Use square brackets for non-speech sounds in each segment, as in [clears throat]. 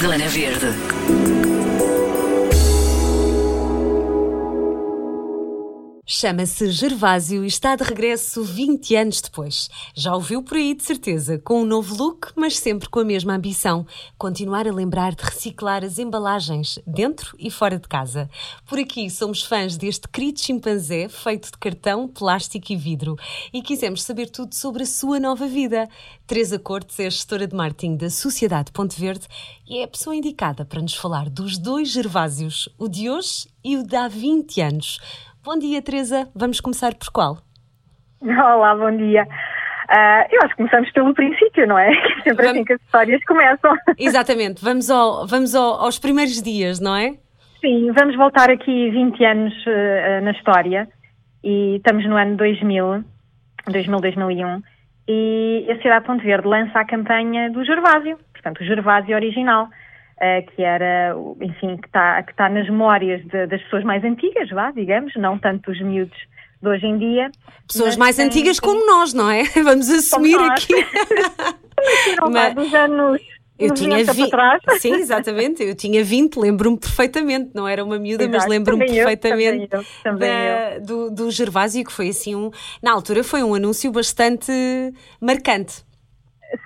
Zona Verde. Chama-se Gervásio e está de regresso 20 anos depois. Já o viu por aí, de certeza, com um novo look, mas sempre com a mesma ambição: continuar a lembrar de reciclar as embalagens, dentro e fora de casa. Por aqui somos fãs deste querido chimpanzé feito de cartão, plástico e vidro e quisemos saber tudo sobre a sua nova vida. Teresa Cortes é gestora de marketing da Sociedade Ponte Verde e é a pessoa indicada para nos falar dos dois Gervásios, o de hoje e o de há 20 anos. Bom dia, Teresa. Vamos começar por qual? Olá, bom dia. Uh, eu acho que começamos pelo princípio, não é? [laughs] Que é sempre vamos... assim que as histórias começam. [laughs] Exatamente. Vamos, ao, vamos ao, aos primeiros dias, não é? Sim, vamos voltar aqui 20 anos uh, na história e estamos no ano 2000, 2000-2001 e a Cidade Ponte Verde lança a campanha do Gervásio, portanto o Gervásio original. Uh, que era, enfim, que está que tá nas memórias de, das pessoas mais antigas, vá, digamos, não tanto os miúdos de hoje em dia. Pessoas mais tem, antigas como nós, não é? [laughs] Vamos assumir aqui. [laughs] Mas, dos anos eu tinha 20. [laughs] Sim, exatamente. Eu tinha 20, lembro-me perfeitamente. Não era uma miúda, Exato, mas lembro-me perfeitamente eu, também eu, da, do, do Gervásio, que foi assim um. Na altura foi um anúncio bastante marcante.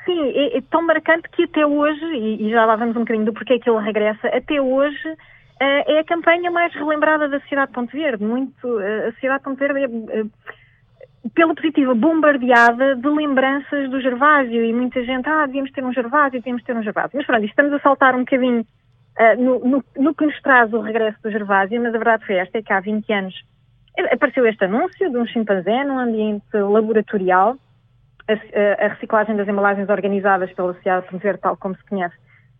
Sim, é, é, tão marcante que até hoje, e, e, já lá vamos um bocadinho do porquê que ele regressa, até hoje uh, é a campanha mais relembrada da cidade de Ponte Verde. Muito, uh, a cidade de Ponte Verde é, uh, pela positiva, bombardeada de lembranças do Gervásio e muita gente, ah, devíamos ter um Gervásio, devíamos ter um Gervásio. Mas pronto, estamos a saltar um bocadinho no, no, no, que nos traz o regresso do Gervásio, mas a verdade foi esta, é que há 20 anos apareceu este anúncio de um chimpanzé num ambiente laboratorial a, a, reciclagem das embalagens organizadas pela Sociedade Ponte Verde, tal como se conhece,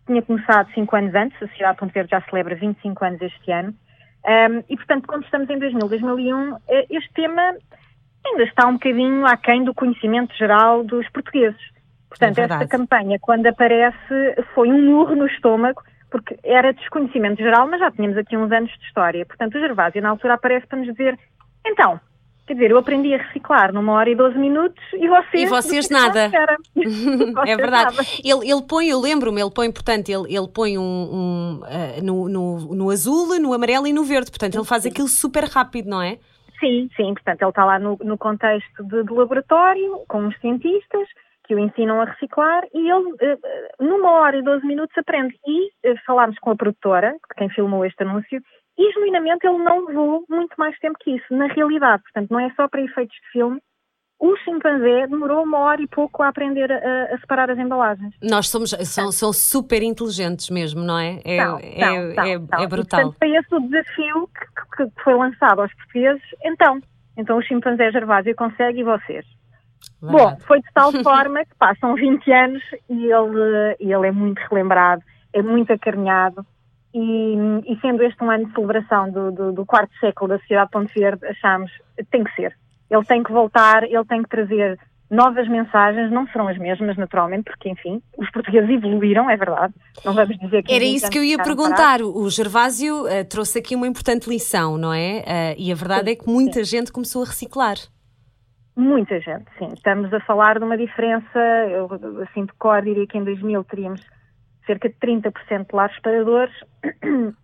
tinha começado cinco anos antes, a Sociedade Ponte Verde já celebra 25 anos este ano, um, e portanto, quando estamos em 2000, 2001, eh, este tema ainda está um bocadinho aquém do conhecimento geral dos portugueses. Portanto, é esta campanha, quando aparece, foi um murro no estômago, porque era desconhecimento geral, mas já tínhamos aqui uns anos de história. Portanto, o Gervásio, na altura, aparece para nos dizer, então, Quer dizer, eu aprendi a reciclar numa hora e 12 minutos e vocês. E vocês nada. [laughs] é verdade. Ele, ele põe, eu lembro-me, ele põe, portanto, ele, ele põe um, um uh, no, no, no, azul, no amarelo e no verde. Portanto, ele faz aquilo super rápido, não é? Sim, sim. Portanto, ele está lá no, no contexto de, de laboratório, com os cientistas que o ensinam a reciclar e ele, uh, numa hora e 12 minutos, aprende. E falámos com a produtora, quem filmou este anúncio, e genuinamente ele não levou muito mais tempo que isso, na realidade. Portanto, não é só para efeitos de filme. O chimpanzé demorou uma hora e pouco a aprender a, a separar as embalagens. Nós somos, são, são super inteligentes mesmo, não é? É, são, é, são, é, são, é, brutal. E, portanto, foi esse o desafio que, que, foi lançado aos portugueses. Então, então o chimpanzé Gervásio consegue e vocês. Verdade. Bom, foi de tal [laughs] forma que passam 20 anos e ele, ele é muito relembrado, é muito acarinhado e, e, sendo este um ano de celebração do, do, do quarto século da Sociedade Ponte Verde, achámos tem que ser. Ele tem que voltar, ele tem que trazer novas mensagens, não serão as mesmas, naturalmente, porque, enfim, os portugueses evoluíram, é verdade. Não vamos dizer que. Era isso que eu ia perguntar. O Gervásio uh, trouxe aqui uma importante lição, não é? Uh, e a verdade sim, é que muita sim. gente começou a reciclar. Muita gente, sim. Estamos a falar de uma diferença, eu, assim de cor diria que em 2000 teríamos cerca de 30% de lares separadores [clears throat]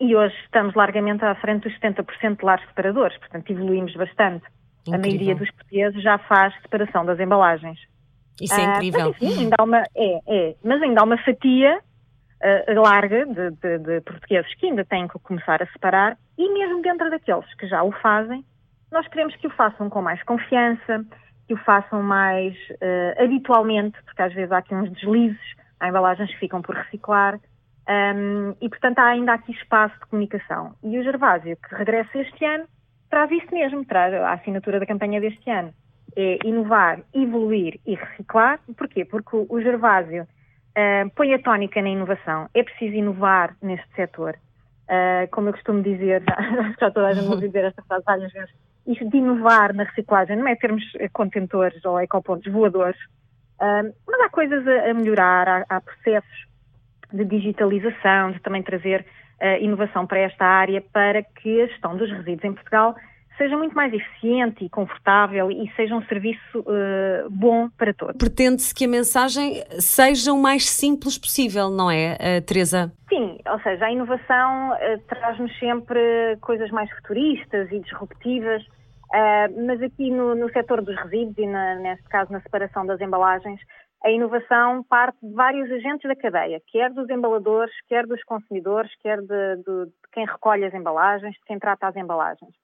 e hoje estamos largamente à frente dos 70% de lares separadores, portanto evoluímos bastante. Incrível. A maioria dos portugueses já faz separação das embalagens. Isso é ah, incrível. Mas, enfim, ainda há uma, é, é, mas ainda há uma fatia uh, larga de, de, de, portugueses que ainda têm que começar a separar e mesmo dentro daqueles que já o fazem, nós queremos que o façam com mais confiança, que o façam mais uh, habitualmente, porque às vezes há aqui uns deslizes há embalagens que ficam por reciclar um, e, portanto, há ainda aqui espaço de comunicação. E o Gervásio, que regressa este ano, traz isso mesmo, traz a assinatura da campanha deste ano. É inovar, evoluir e reciclar. Porquê? Porque o Gervásio uh, põe a tónica na inovação. É preciso inovar neste setor. Uh, como eu costumo dizer, [laughs] já, já toda a gente dizer esta frase várias vezes, isto de inovar na reciclagem não é termos contentores ou ecopontos voadores, mas há coisas a, a melhorar, há, há, processos de digitalização, de também trazer uh, inovação para esta área, para que a gestão dos resíduos em Portugal seja muito mais eficiente e confortável e seja um serviço uh, bom para todos. Pretende-se que a mensagem seja o mais simples possível, não é, uh, Teresa? Sim, ou seja, a inovação uh, traz-nos sempre coisas mais futuristas e disruptivas, mas aqui no, no setor dos resíduos e, na, neste caso, na separação das embalagens, a inovação parte de vários agentes da cadeia, quer dos embaladores, quer dos consumidores, quer de, de, de quem recolhe as embalagens, de quem trata as embalagens.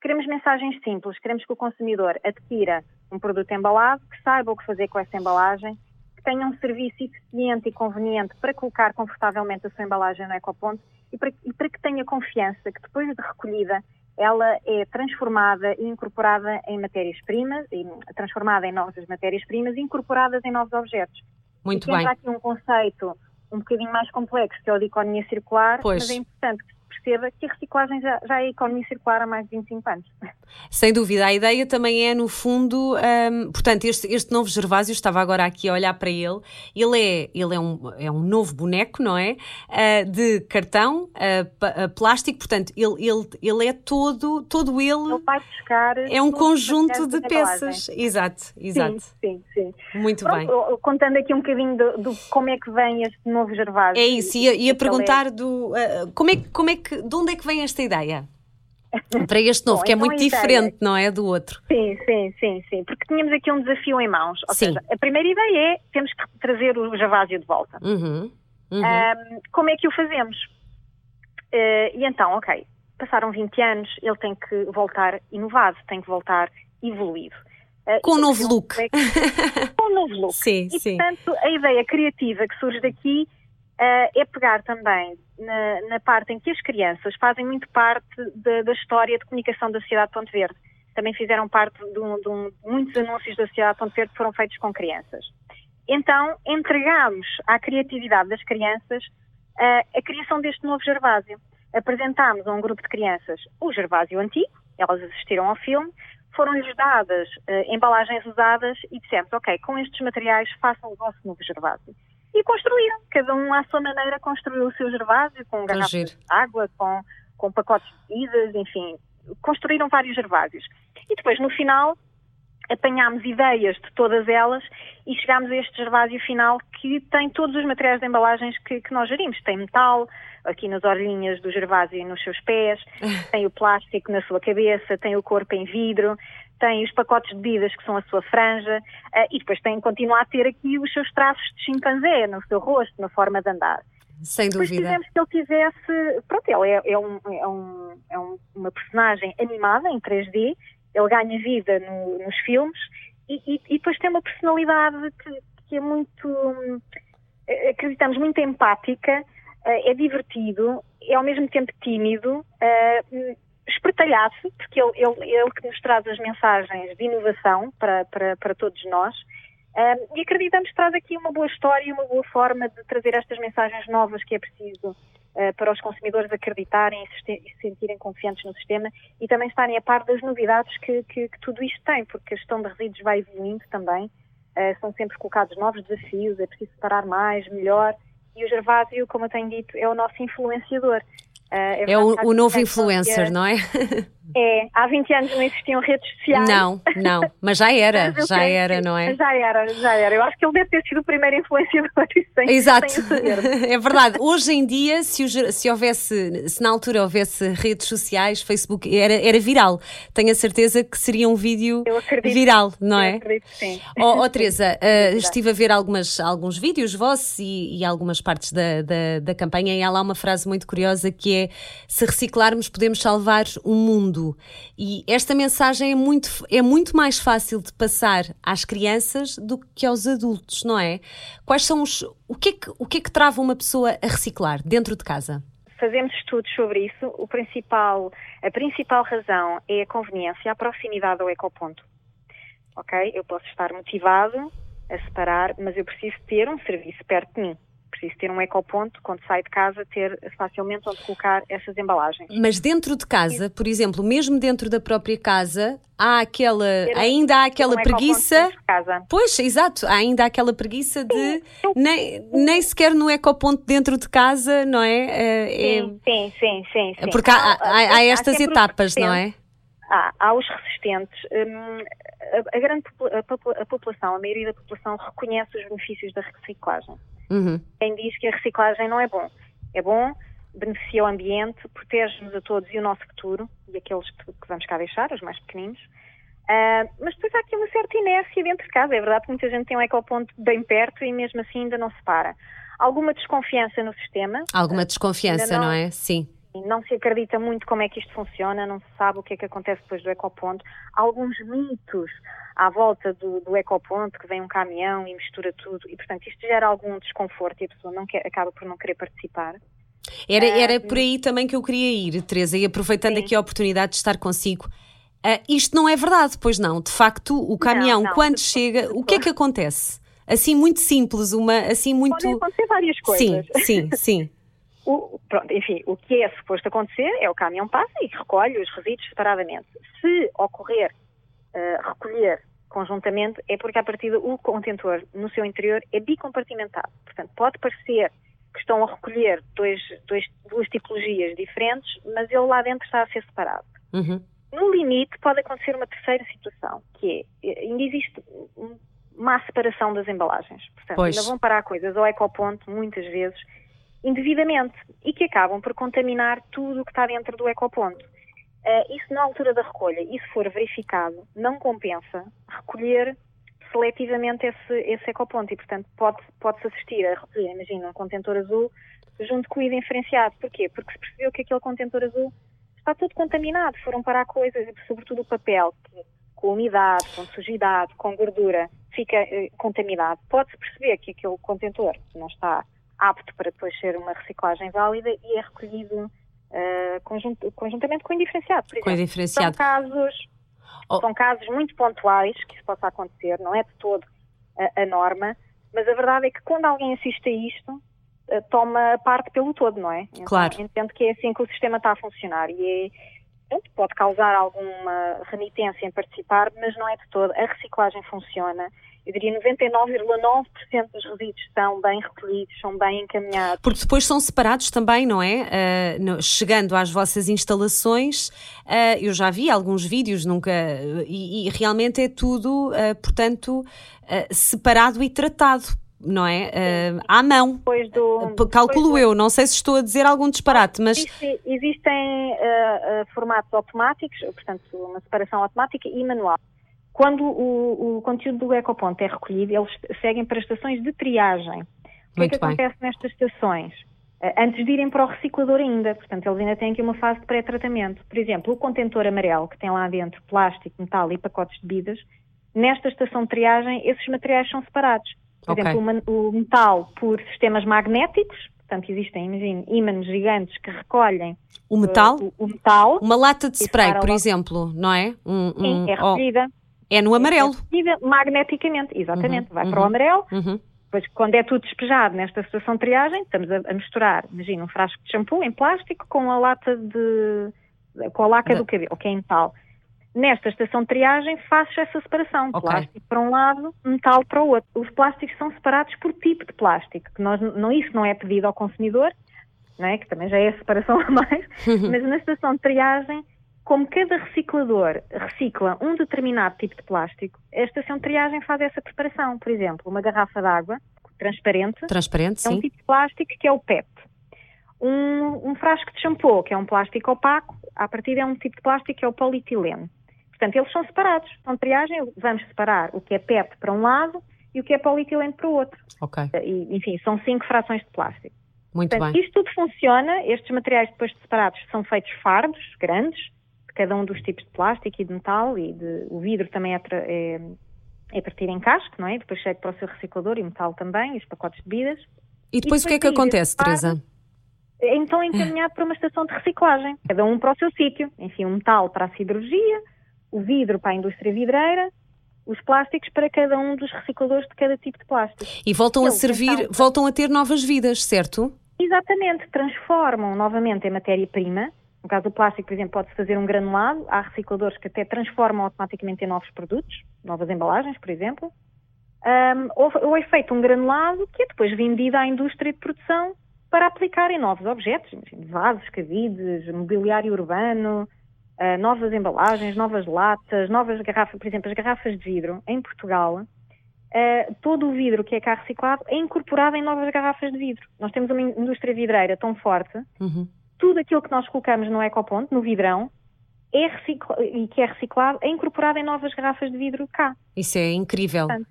Queremos mensagens simples, queremos que o consumidor adquira um produto embalado, que saiba o que fazer com essa embalagem, que tenha um serviço eficiente e conveniente para colocar confortavelmente a sua embalagem no ecoponto e para, e para que tenha confiança que depois de recolhida ela é transformada e incorporada em matérias-primas, transformada em novas matérias-primas e incorporadas em novos objetos. Muito e bem. aqui um conceito um bocadinho mais complexo, que é o de economia circular, pois. mas é importante que perceba que a reciclagem já, já é economia circular há mais de 25 anos. Sem dúvida, a ideia também é, no fundo, um, portanto, este, este novo Gervásio, estava agora aqui a olhar para ele, ele é, ele é, um, é um novo boneco, não é? Uh, de cartão, uh, plástico, portanto, ele, ele, ele é todo, todo ele. Ele vai buscar. É um conjunto de peças. Exato, exato. Sim, sim, sim. Muito Pronto, bem. Contando aqui um bocadinho do, do, como é que vem este novo Gervásio. É isso, ia, ia perguntar do. Uh, como, é, como é que. De onde é que vem esta ideia? [laughs] para este novo, Bom, que é então muito diferente, não é? Do outro. Sim, sim, sim, sim. Porque tínhamos aqui um desafio em mãos. Ou sim. seja, a primeira ideia é temos que trazer o Javásio de volta. Uhum, uhum. Um, como é que o fazemos? Uh, e então, ok, passaram 20 anos, ele tem que voltar inovado, tem que voltar evoluído. Uh, com um novo look. É que... [laughs] com um novo look. Sim, e, sim. portanto, a ideia criativa que surge daqui uh, é pegar também na, na, parte em que as crianças fazem muito parte de, da história de comunicação da cidade de Ponte Verde. Também fizeram parte de, um, de um, muitos anúncios da cidade de Ponte Verde que foram feitos com crianças. Então, entregamos à criatividade das crianças uh, a criação deste novo Gervásio. Apresentámos a um grupo de crianças o Gervásio antigo, elas assistiram ao filme, foram-lhes dadas uh, embalagens usadas e dissemos, ok, com estes materiais façam o vosso novo Gervásio e construíram. Cada um, à sua maneira, construiu o seu gervásio, com garrafas de água, com, com pacotes de bebidas, enfim, construíram vários gervásios. E depois, no final, apanhámos ideias de todas elas e chegámos a este gervásio final que tem todos os materiais de embalagens que, que nós gerimos. Tem metal, aqui nas orelhinhas do gervásio e nos seus pés, [laughs] tem o plástico na sua cabeça, tem o corpo em vidro, tem os pacotes de bebidas que são a sua franja uh, e depois tem, continua a ter aqui os seus traços de chimpanzé no seu rosto, na forma de andar. Sem dúvida. Depois quisemos que ele tivesse. Pronto, ele é, é, um, é, um, é um, uma personagem animada em 3D, ele ganha vida no, nos filmes e, e, e, depois tem uma personalidade que, que é muito. Eh, acreditamos, muito empática, uh, é divertido, é ao mesmo tempo tímido. Uh, espertalhar-se, porque ele, ele, ele que nos traz as mensagens de inovação para, para, para todos nós. Um, e acreditamos que traz aqui uma boa história e uma boa forma de trazer estas mensagens novas que é preciso para os consumidores acreditarem e se sentirem confiantes no sistema e também estarem a par das novidades que, que, que tudo isto tem, porque a gestão de resíduos vai evoluindo também, uh, são sempre colocados novos desafios, é preciso separar mais, melhor, e o Gervásio, como eu tenho dito, é o nosso influenciador. Uh, é, é o, o novo influencer, não é? [laughs] É, há 20 anos não existiam redes sociais. Não, não, mas já era, mas já era, não é? Já era, já era. Eu acho que ele deve ter sido o primeiro influenciador. [laughs] Sem, Exato, sem [laughs] é verdade. Hoje em dia, se, se houvesse, se na altura houvesse redes sociais, Facebook, era, era viral. Tenho a certeza que seria um vídeo viral, não é? Eu acredito, sim. Oh, oh Teresa, [laughs] uh, estive a ver algumas, alguns vídeos vossos e, e algumas partes da, da, da campanha e há lá uma frase muito curiosa que é se reciclarmos podemos salvar o mundo. E esta mensagem é muito, é muito mais fácil de passar às crianças do que aos adultos, não é? Quais são os. O que é que, o que, é que trava uma pessoa a reciclar dentro de casa? Fazemos estudos sobre isso. O principal, a principal razão é a conveniência, a proximidade ao ecoponto. Ok? Eu posso estar motivado a separar, mas eu preciso ter um serviço perto de mim preciso ter um ecoponto, quando sai de casa, ter facilmente onde colocar essas embalagens. Mas dentro de casa, por exemplo, mesmo dentro da própria casa, há aquela, ainda há aquela um preguiça. Pois, exato, há ainda há aquela preguiça de nem, nem sequer no ecoponto dentro de casa, não é? é sim, sim, sim, sim, Porque há, há, há estas etapas, não é? Há, há os resistentes. Hum, a, a, grande a, população, a maioria da população reconhece os benefícios da reciclagem. Uhum. Quem diz que a reciclagem não é bom. É bom, beneficia o ambiente, protege-nos a todos e o nosso futuro, e aqueles que, que vamos cá deixar, os mais pequeninos. Uh, mas depois há aqui uma certa inércia dentro de casa. É verdade que muita gente tem um ecoponto bem perto e mesmo assim ainda não se para. Alguma desconfiança no sistema. Alguma desconfiança, não, não, é? Sim. Não se acredita muito como é que isto funciona, não se sabe o que é que acontece depois do ecoponto. Há alguns mitos à volta do, do ecoponto, que vem um caminhão e mistura tudo, e portanto isto gera algum desconforto e a pessoa não quer, acaba por não querer participar. Era, era por aí também que eu queria ir, Teresa, e aproveitando Sim. aqui a oportunidade de estar consigo. Uh, isto não é verdade, pois não. De facto, o caminhão, não, não, quando chega, o que é que acontece? Assim, muito simples, uma, assim, muito. Podem acontecer várias coisas. Sim, sim, sim. O, pronto, enfim, o que é suposto acontecer é o caminhão passa e recolhe os resíduos separadamente. Se ocorrer uh, recolher conjuntamente, é porque, a partir do contentor no seu interior é bicompartimentado. Portanto, pode parecer que estão a recolher dois, dois, duas tipologias diferentes, mas ele lá dentro está a ser separado. Uhum. No limite, pode acontecer uma terceira situação, que é, ainda existe má separação das embalagens. Portanto, pois. ainda vão parar coisas ao ecoponto, muitas vezes, indevidamente, e que acabam por contaminar tudo o que está dentro do ecoponto. Uh, isso na altura da recolha, se for verificado, não compensa recolher seletivamente esse, esse ecoponto e, portanto, pode-se pode assistir a recolher, imagina, um contentor azul junto com o diferenciado. Porquê? Porque se percebeu que aquele contentor azul está tudo contaminado, foram parar coisas, sobretudo o papel, que com umidade, com sujidade, com gordura, fica eh, contaminado. Pode-se perceber que aquele contentor não está apto para depois ser uma reciclagem válida e é recolhido uh, conjunt, conjuntamente com o indiferenciado. Por exemplo, com o indiferenciado. São casos Oh. São casos muito pontuais que isso possa acontecer, não é de todo a, a norma, mas a verdade é que quando alguém assiste a isto, uh, toma parte pelo todo, não é? Então, claro. Entendo que é assim que o sistema está a funcionar e é, pode causar alguma renitência em participar, mas não é de todo. A reciclagem funciona eu diria 99,9% dos resíduos são bem recolhidos, são bem encaminhados. Porque depois são separados também, não é? Uh, chegando às vossas instalações, uh, eu já vi alguns vídeos, nunca. E, e realmente é tudo, uh, portanto, separado e tratado. Não é? à mão. Do, Calculo do... eu, não sei se estou a dizer algum disparate, mas. Existe, existem formatos automáticos, portanto, uma separação automática e manual. Quando o, o conteúdo do ecoponto é recolhido, eles seguem para estações de triagem. O que é que bem. acontece nestas estações? Eh, antes de irem para o reciclador ainda, portanto, eles ainda têm aqui uma fase de pré-tratamento. Por exemplo, o contentor amarelo, que tem lá dentro plástico, metal e pacotes de bebidas, nesta estação de triagem, esses materiais são separados. Por okay. exemplo, o metal por sistemas magnéticos, portanto, existem, imagine, ímãs gigantes que recolhem o metal, uh, o, o, metal. Uma lata de spray, por exemplo, não é? Um, um, Sim, é recolhida. Oh é no amarelo. É magneticamente, exatamente. Uhum, vai uhum, para o amarelo. Uhum. Depois, quando é tudo despejado nesta situação de triagem, estamos a, a, misturar, imagina, um frasco de shampoo em plástico com a lata de. com a laca de... do cabelo, que é em metal. Nesta estação de triagem faz essa separação, okay. plástico para um lado, metal para o outro. Os plásticos são separados por tipo de plástico, que nós, não, isso não é pedido ao consumidor, não é? que também já é a separação [laughs] a mais, mas na estação de triagem como cada reciclador recicla um determinado tipo de plástico, a estação de triagem faz essa preparação. Por exemplo, uma garrafa de água transparente, transparente é um sim. tipo de plástico que é o PET. Um, um, frasco de shampoo, que é um plástico opaco, a partir é um tipo de plástico que é o polietileno. Portanto, eles são separados. Então, triagem, vamos separar o que é PET para um lado e o que é polietileno para o outro. Ok. E, enfim, são cinco frações de plástico. Muito Portanto, bem. Isto tudo funciona, estes materiais depois de separados são feitos fardos, grandes, cada um dos tipos de plástico e de metal e de, o vidro também é, é, é partido em casco, não é? Depois chega para o seu reciclador e metal também, e os pacotes de bebidas. E depois, e depois o que é que acontece, Teresa? É então é encaminhado para uma estação de reciclagem, cada um para o seu sítio. Enfim, o metal para a siderurgia, o vidro para a indústria vidreira, os plásticos para cada um dos recicladores de cada tipo de plástico. E voltam Eles a servir, então, voltam a ter novas vidas, certo? Exatamente, transformam novamente em matéria-prima no caso do plástico, por exemplo, pode-se fazer um granulado. Há recicladores que até transformam automaticamente em novos produtos, novas embalagens, por exemplo. Um, ou, ou, é feito um granulado que é depois vendido à indústria de produção para aplicar em novos objetos, vasos, cabides, mobiliário urbano, uh, novas embalagens, novas latas, novas garrafas, por exemplo, as garrafas de vidro em Portugal. Uh, todo o vidro que é cá reciclado é incorporado em novas garrafas de vidro. Nós temos uma indústria vidreira tão forte, uhum. Tudo aquilo que nós colocamos no ecoponto, no vidrão, é e que é reciclado, é incorporado em novas garrafas de vidro cá. Isso é incrível. Portanto,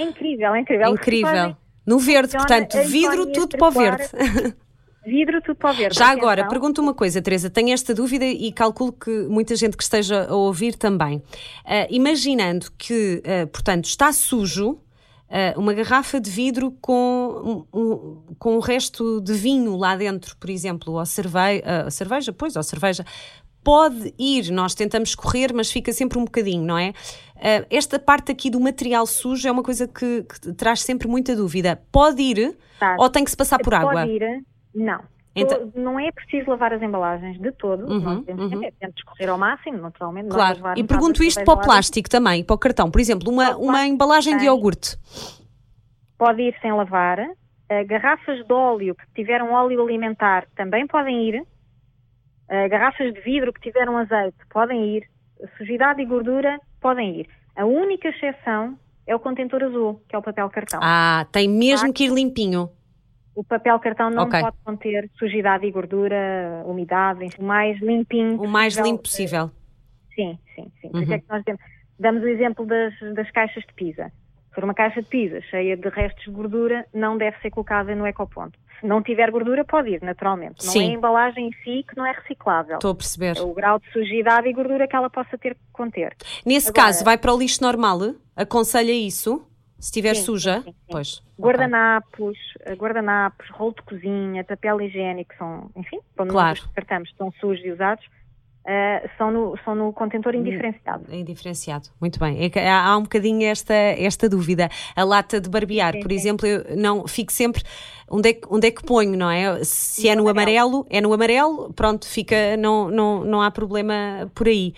é incrível, é incrível. É incrível. No verde, portanto, vidro tudo para o verde. [laughs] Vidro, tudo para o verde. Já agora, pergunto uma coisa, Teresa, tenho esta dúvida e calculo que muita gente que esteja a ouvir também. Uh, imaginando que, uh, portanto, está sujo, uh, uma garrafa de vidro com, um, com o resto de vinho lá dentro, por exemplo, ou cerveja, cerveja, pois, ou cerveja, pode ir, nós tentamos correr, mas fica sempre um bocadinho, não é? esta parte aqui do material sujo é uma coisa que, que traz sempre muita dúvida. Pode ir tá. ou tem que se passar por pode água? Pode ir, não. Então... Não é preciso lavar as embalagens de todo, uhum, nós temos uhum. sempre escorrer ao máximo, naturalmente. Claro, e pergunto isto para o plástico também, para o cartão. Por exemplo, uma, uma embalagem de iogurte. Pode ir sem lavar. Uh, garrafas de óleo que tiveram óleo alimentar também podem ir. Uh, garrafas de vidro que tiveram azeite podem ir. Sujidade e gordura podem ir. A única exceção é o contentor azul, que é o papel cartão. Ah, tem mesmo que ir limpinho. O papel cartão não okay. pode conter sujidade e gordura, umidade, o mais limpinho. O mais limpo possível. Sim, sim, sim. Por isso é uhum. que nós temos, damos o exemplo das, das caixas de pizza. Se for uma caixa de pizza cheia de restos de gordura, não deve ser colocada no ecoponto. Se não tiver gordura, pode ir, naturalmente. Não Sim. é a embalagem em si que não é reciclável. Estou a perceber. É o grau de sujidade e gordura que ela possa ter que conter. Nesse Agora, caso, vai para o lixo normal? Aconselha isso? Se estiver sim, suja, sim, sim, pois. Guardanapos, okay. guardanapos, rolo de cozinha, papel higiênico, são, enfim, quando claro. nós cartamos, estão sujos e usados, uh, são, no, são no contentor indiferenciado. Indiferenciado, muito bem. É há, há um bocadinho esta, esta dúvida. A lata de barbear, sim, por sim. exemplo, eu não fico sempre onde é, que, onde é que ponho, não é? Se é no amarelo, é no amarelo, pronto, fica, não, não, não há problema por aí.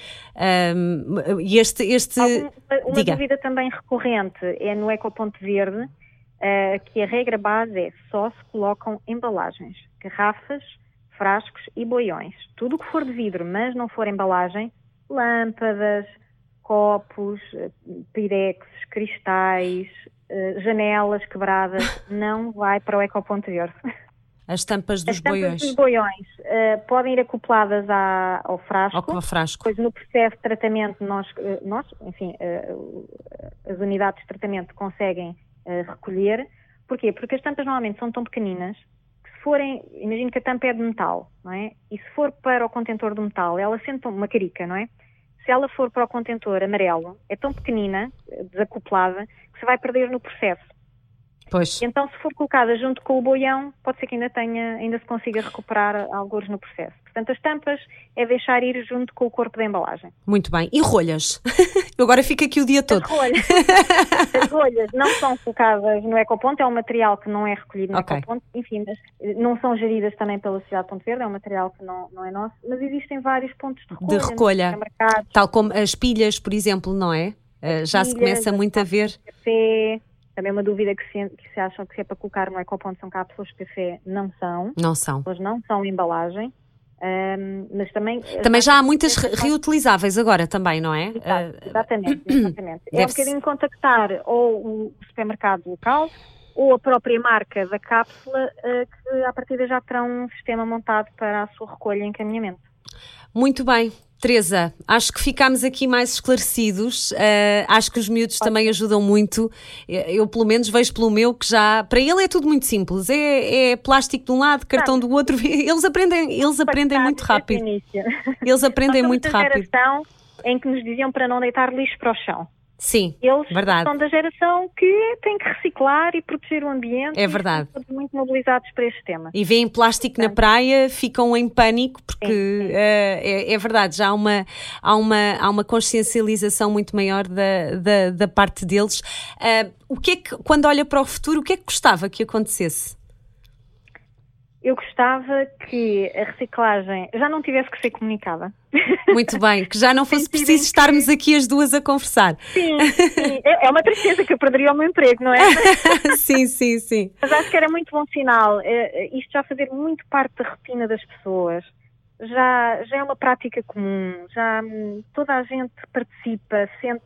Um, este. este Algum, uma diga. dúvida também recorrente é no Ecoponto Verde, uh, que a regra base é só se colocam embalagens, garrafas frascos e boiões. Tudo o que for de vidro, mas não for embalagem, lâmpadas, copos, eh, pirex, cristais, eh, janelas quebradas, [laughs] não vai para o ecoponto verde. As tampas dos As tampas boiões. dos boiões uh, podem ir acopladas à, ao frasco. Ao frasco. Pois no processo de tratamento nós, nós enfim, uh, as unidades de tratamento conseguem uh, recolher. Porquê? Porque as tampas normalmente são tão pequeninas forem, imagino que a tampa é de metal, não é? E se for para o contentor de metal, ela sente uma carica, não é? Se ela for para o contentor amarelo, é tão pequenina, desacoplada, que se vai perder no processo. Pois. Então, se for colocada junto com o boião, pode ser que ainda tenha, ainda se consiga recuperar alguns no processo. Portanto, as tampas é deixar ir junto com o corpo da embalagem. Muito bem. E rolhas? [laughs] Eu agora fico aqui o dia todo. As rolhas, [laughs] as rolhas não são colocadas no ecoponto, é um material que não é recolhido no okay. ecoponto, enfim, mas eh, não são geridas também pela Cidade de Ponte Verde, é um material que não, não é nosso, mas existem vários pontos de recolha. De recolha. Tal como as pilhas, por exemplo, não é? Uh, já pilhas, se começa muito a ver. Café, também uma dúvida que se, que se acham que se é para colocar no ecoponto são cápsulas de café, não são. Não são. Elas não são embalagem. Um, mas também também já há muitas re reutilizáveis agora também não é Exato, exatamente, [clears throat] exatamente. é um bocadinho contactar ou o supermercado local ou a própria marca da cápsula uh, que a partir já terão um sistema montado para a sua recolha e encaminhamento muito bem Teresa, acho que ficámos aqui mais esclarecidos. Uh, acho que os miúdos também ajudam muito. Eu, pelo menos, vejo pelo meu que já. Para ele é tudo muito simples. É, é plástico de um lado, cartão do outro. [laughs] Eles aprendem, eles aprendem muito rápido. Eles aprendem muito rápido. em que nos diziam para não deitar lixo para o chão. Sim, Eles verdade. são da geração que tem que reciclar e proteger o ambiente. É verdade. Estão muito mobilizados para este tema. E veem plástico Portanto, na praia, ficam em pânico, porque sim, sim. Uh, é, é, verdade, já há uma, há, uma, há uma consciencialização muito maior da, da, da parte deles. Uh, o que é que, quando olha para o futuro, o que é que gostava que acontecesse? Eu gostava que a reciclagem já não tivesse que ser comunicada. Muito bem, que já não fosse [laughs] preciso estarmos aqui as duas a conversar. Sim, [laughs] sim, é, é uma tristeza que eu perderia o meu emprego, não é? [laughs] sim, sim, sim. Mas acho que era muito bom sinal. É, isto já fazer muito parte da rotina das pessoas. já, já é uma prática comum, já hum, toda a gente participa, sente,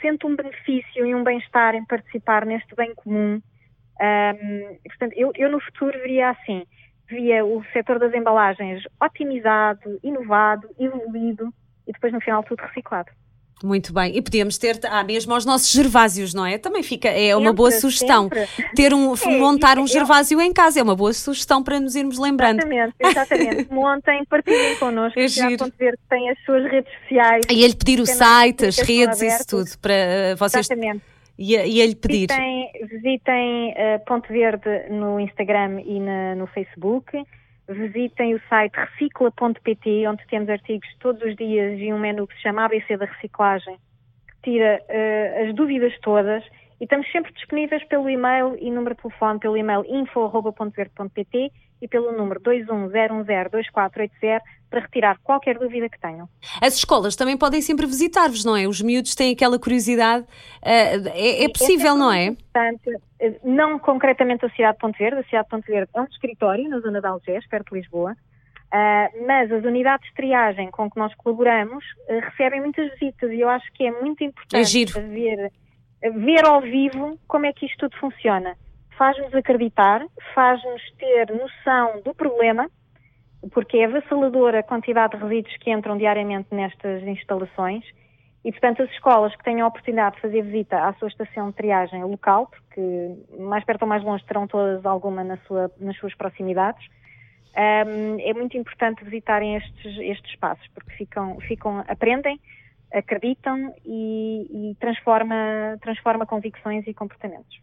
sente um benefício e um bem-estar em participar neste bem comum. Um, portanto, eu, eu no futuro veria assim, via o setor das embalagens otimizado, inovado, evoluído e depois no final tudo reciclado. Muito bem. E podíamos ter ah, mesmo aos nossos gervásios, não é? Também fica, é uma boa sugestão. Sempre. Ter um, é, montar um gervásio em casa é uma boa sugestão para nos irmos lembrando. Exatamente, exatamente. [laughs] Montem, partilhem connosco. É já ver que tem as suas redes sociais. E ele pedir o site, as redes, isso tudo, para uh, vocês. Exatamente. E, e ele pedir. Visitem, visitem uh, Ponto Verde no Instagram e na, no Facebook visitem o site recicla.pt, onde temos artigos todos os dias e um menu que se chama ABC da Reciclagem, que tira uh, as dúvidas todas. E estamos sempre disponíveis pelo e-mail e número de telefone, pelo e-mail info.verde.pt e pelo número 210102480 para retirar qualquer dúvida que tenham. As escolas também podem sempre visitar-vos, não é? Os miúdos têm aquela curiosidade. Uh, é, é, possível, é não é? Eh, não concretamente a cidade de Ponte Verde. A cidade de Ponte Verde é um escritório na zona de Algés, perto de Lisboa. Uh, mas as unidades de triagem com que nós colaboramos uh, recebem muitas visitas e eu acho que é muito importante é ver, ver ao vivo como é que isto tudo funciona. Faz-nos acreditar, faz-nos ter noção do problema porque é avassaladora a quantidade de resíduos que entram diariamente nestas instalações e, portanto, as escolas que tenham a oportunidade de fazer visita à sua estação de triagem local, porque mais perto ou mais longe terão todas alguma na sua, nas suas proximidades, um, é muito importante visitarem estes, estes espaços, porque ficam, ficam aprendem, acreditam e, e, transforma, transforma convicções e comportamentos.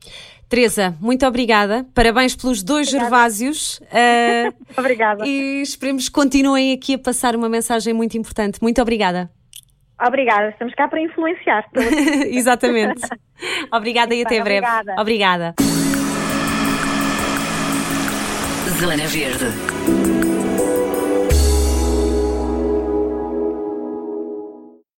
Teresa, muito obrigada. Parabéns pelos dois obrigada. gervásios. Uh, [laughs] obrigada. E esperemos que continuem aqui a passar uma mensagem muito importante. Muito obrigada. Obrigada, estamos cá para influenciar. [laughs] Exatamente. obrigada e até breve. Obrigada. obrigada. Zona Verde.